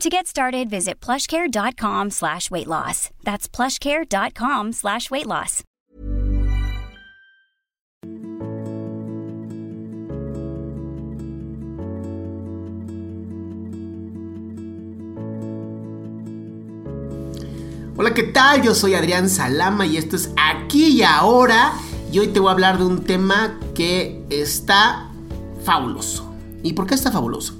To get started, visit plushcare.com slash weight loss. That's plushcare.com slash weight loss. Hola, ¿qué tal? Yo soy Adrián Salama y esto es Aquí y Ahora. Y hoy te voy a hablar de un tema que está fabuloso. ¿Y por qué está fabuloso?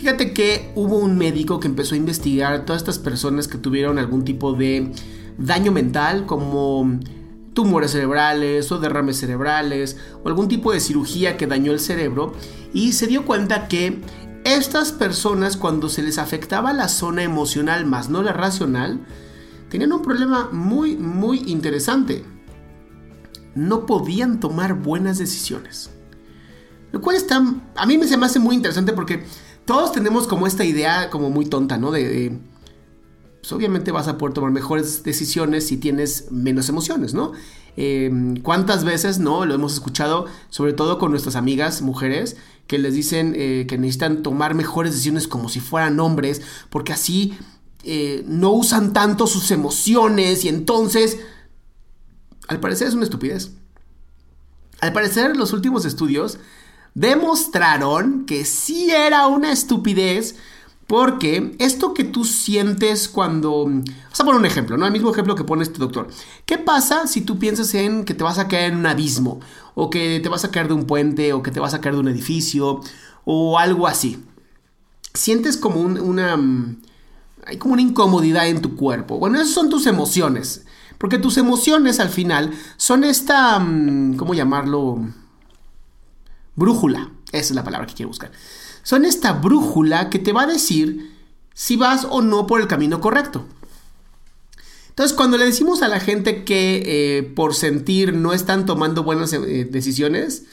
Fíjate que hubo un médico que empezó a investigar todas estas personas que tuvieron algún tipo de daño mental, como tumores cerebrales o derrames cerebrales o algún tipo de cirugía que dañó el cerebro y se dio cuenta que estas personas cuando se les afectaba la zona emocional más no la racional, tenían un problema muy muy interesante. No podían tomar buenas decisiones. Lo cual está, a mí me se me hace muy interesante porque todos tenemos como esta idea como muy tonta, ¿no? De, pues obviamente vas a poder tomar mejores decisiones si tienes menos emociones, ¿no? Em, ¿Cuántas veces, no? Lo hemos escuchado, sobre todo con nuestras amigas mujeres, que les dicen eh, que necesitan tomar mejores decisiones como si fueran hombres, porque así eh, no usan tanto sus emociones y entonces, al parecer es una estupidez. Al parecer los últimos estudios demostraron que sí era una estupidez porque esto que tú sientes cuando... Vamos a poner un ejemplo, ¿no? El mismo ejemplo que pone este doctor. ¿Qué pasa si tú piensas en que te vas a caer en un abismo? O que te vas a caer de un puente, o que te vas a caer de un edificio, o algo así. Sientes como una... Hay como una incomodidad en tu cuerpo. Bueno, esas son tus emociones. Porque tus emociones al final son esta... ¿Cómo llamarlo? Brújula. Esa es la palabra que quiero buscar. Son esta brújula que te va a decir si vas o no por el camino correcto. Entonces, cuando le decimos a la gente que eh, por sentir no están tomando buenas eh, decisiones,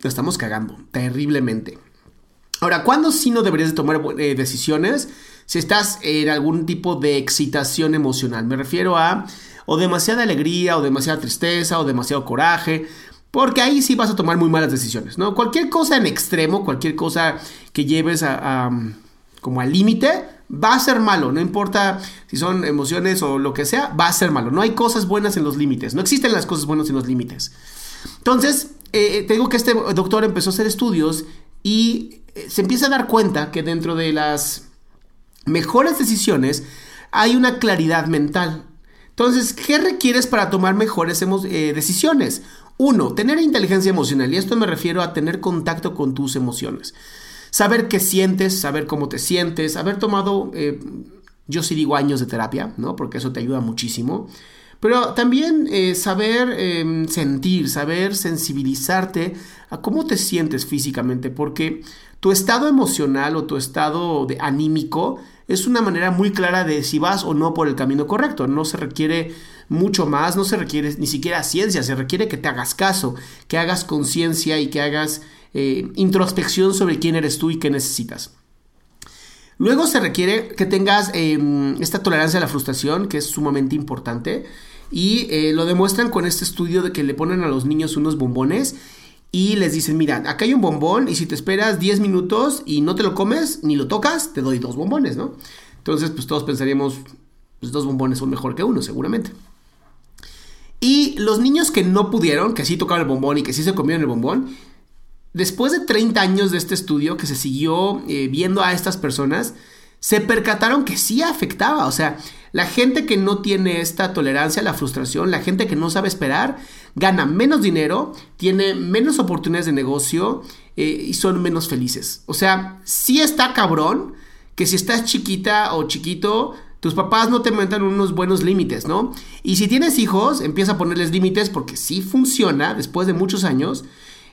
lo estamos cagando terriblemente. Ahora, ¿cuándo sí no deberías de tomar eh, decisiones? Si estás en algún tipo de excitación emocional. Me refiero a o demasiada alegría, o demasiada tristeza, o demasiado coraje, porque ahí sí vas a tomar muy malas decisiones, ¿no? Cualquier cosa en extremo, cualquier cosa que lleves a, como al límite, va a ser malo, no importa si son emociones o lo que sea, va a ser malo. No hay cosas buenas en los límites, no existen las cosas buenas en los límites. Entonces, eh, te digo que este doctor empezó a hacer estudios y eh, se empieza a dar cuenta que dentro de las mejores decisiones hay una claridad mental. Entonces, ¿qué requieres para tomar mejores eh, decisiones? Uno, tener inteligencia emocional. Y esto me refiero a tener contacto con tus emociones. Saber qué sientes, saber cómo te sientes, haber tomado, eh, yo sí digo años de terapia, ¿no? Porque eso te ayuda muchísimo. Pero también eh, saber em, sentir, saber sensibilizarte a cómo te sientes físicamente, porque tu estado emocional o tu estado de anímico es una manera muy clara de si vas o no por el camino correcto. No se requiere mucho más, no se requiere ni siquiera ciencia, se requiere que te hagas caso, que hagas conciencia y que hagas eh, introspección sobre quién eres tú y qué necesitas. Luego se requiere que tengas em, esta tolerancia a la frustración, que es sumamente importante, y eh, lo demuestran con este estudio de que le ponen a los niños unos bombones y les dicen, mira, acá hay un bombón y si te esperas 10 minutos y no te lo comes ni lo tocas, te doy dos bombones, ¿no? Entonces, pues todos pensaríamos, pues dos bombones son mejor que uno, seguramente. Y los niños que no pudieron, que sí tocaron el bombón y que sí se comieron el bombón, después de 30 años de este estudio que se siguió eh, viendo a estas personas, se percataron que sí afectaba. O sea, la gente que no tiene esta tolerancia a la frustración, la gente que no sabe esperar, gana menos dinero, tiene menos oportunidades de negocio eh, y son menos felices. O sea, sí está cabrón que si estás chiquita o chiquito, tus papás no te metan unos buenos límites, ¿no? Y si tienes hijos, empieza a ponerles límites porque sí funciona después de muchos años.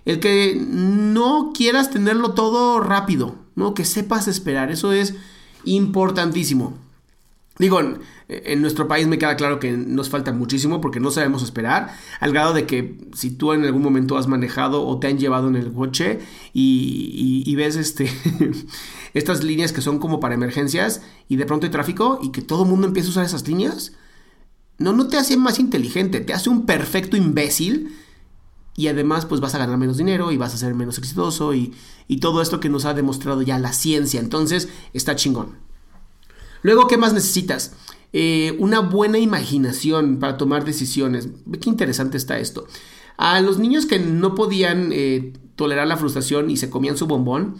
El que no quieras tenerlo todo rápido, ¿no? Que sepas esperar, eso es importantísimo. Digo, en, nuestro país me queda claro que nos falta muchísimo porque no sabemos esperar, al grado de que si tú en algún momento has manejado o te han llevado en el coche y, ves este, estas líneas que son como para emergencias y de pronto hay tráfico y que todo el mundo empieza a usar esas líneas, no, no te hace más inteligente, te hace un perfecto imbécil y además pues vas a ganar menos dinero y vas a ser menos exitoso y, y todo esto que nos ha demostrado ya la ciencia, entonces está chingón. Luego, ¿qué más necesitas? Eh, una buena imaginación para tomar decisiones. Qué interesante está esto. A los niños que no podían eh, tolerar la frustración y se comían su bombón,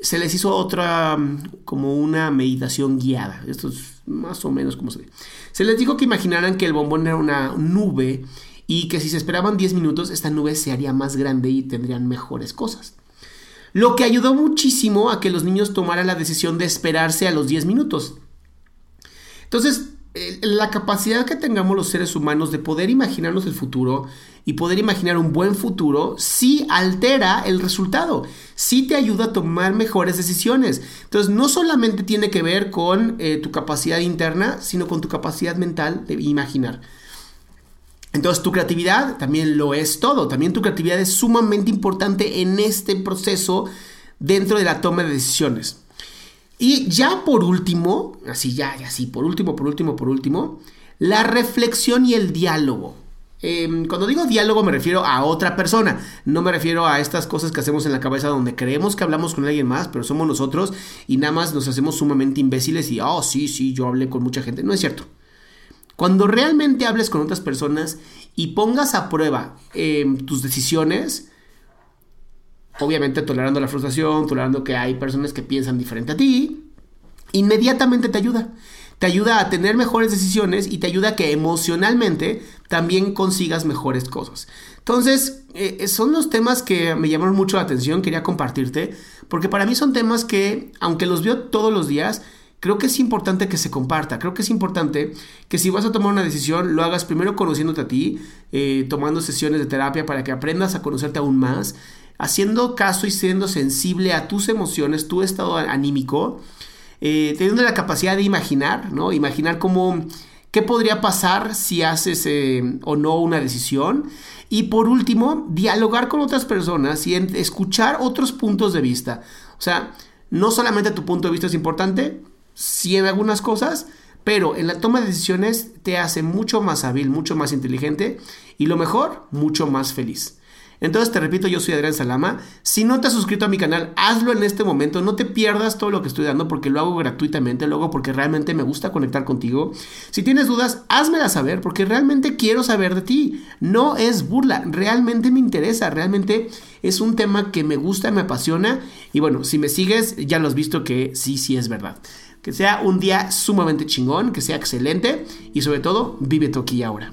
se les hizo otra, como una meditación guiada. Esto es más o menos como se ve. Se les dijo que imaginaran que el bombón era una nube y que si se esperaban 10 minutos, esta nube se haría más grande y tendrían mejores cosas. Lo que ayudó muchísimo a que los niños tomaran la decisión de esperarse a los 10 minutos. Entonces, la capacidad que tengamos los seres humanos de poder imaginarnos el futuro y poder imaginar un buen futuro, sí altera el resultado, sí te ayuda a tomar mejores decisiones. Entonces, no solamente tiene que ver con eh, tu capacidad interna, sino con tu capacidad mental de imaginar. Entonces, tu creatividad también lo es todo. También tu creatividad es sumamente importante en este proceso dentro de la toma de decisiones. Y ya por último, así ya, así, por último, por último, por último, la reflexión y el diálogo. Em, cuando digo diálogo me refiero a otra persona, no me refiero a estas cosas que hacemos en la cabeza donde creemos que hablamos con alguien más, pero somos nosotros y nada más nos hacemos sumamente imbéciles y, oh, sí, sí, yo hablé con mucha gente. No es cierto. Cuando realmente hables con otras personas y pongas a prueba em, tus decisiones, obviamente tolerando la frustración, tolerando que hay personas que piensan diferente a ti, inmediatamente te ayuda. Te ayuda a tener mejores decisiones y te ayuda a que emocionalmente también consigas mejores cosas. Entonces, eh, son los temas que me llamaron mucho la atención, quería compartirte, porque para mí son temas que, aunque los veo todos los días, creo que es importante que se comparta, creo que es importante que si vas a tomar una decisión lo hagas primero conociéndote a ti, eh, tomando sesiones de terapia para que aprendas a conocerte aún más haciendo caso y siendo sensible a tus emociones, tu estado anímico, eh, teniendo la capacidad de imaginar, ¿no? Imaginar cómo, qué podría pasar si haces eh, o no una decisión. Y por último, dialogar con otras personas y escuchar otros puntos de vista. O sea, no solamente tu punto de vista es importante, sí en algunas cosas, pero en la toma de decisiones te hace mucho más hábil, mucho más inteligente y lo mejor, mucho más feliz. Entonces te repito, yo soy Adrián Salama. Si no te has suscrito a mi canal, hazlo en este momento. No te pierdas todo lo que estoy dando porque lo hago gratuitamente, lo hago porque realmente me gusta conectar contigo. Si tienes dudas, házmela saber porque realmente quiero saber de ti. No es burla, realmente me interesa, realmente es un tema que me gusta, me apasiona. Y bueno, si me sigues, ya lo has visto que sí, sí es verdad. Que sea un día sumamente chingón, que sea excelente y sobre todo, vive tu ahora.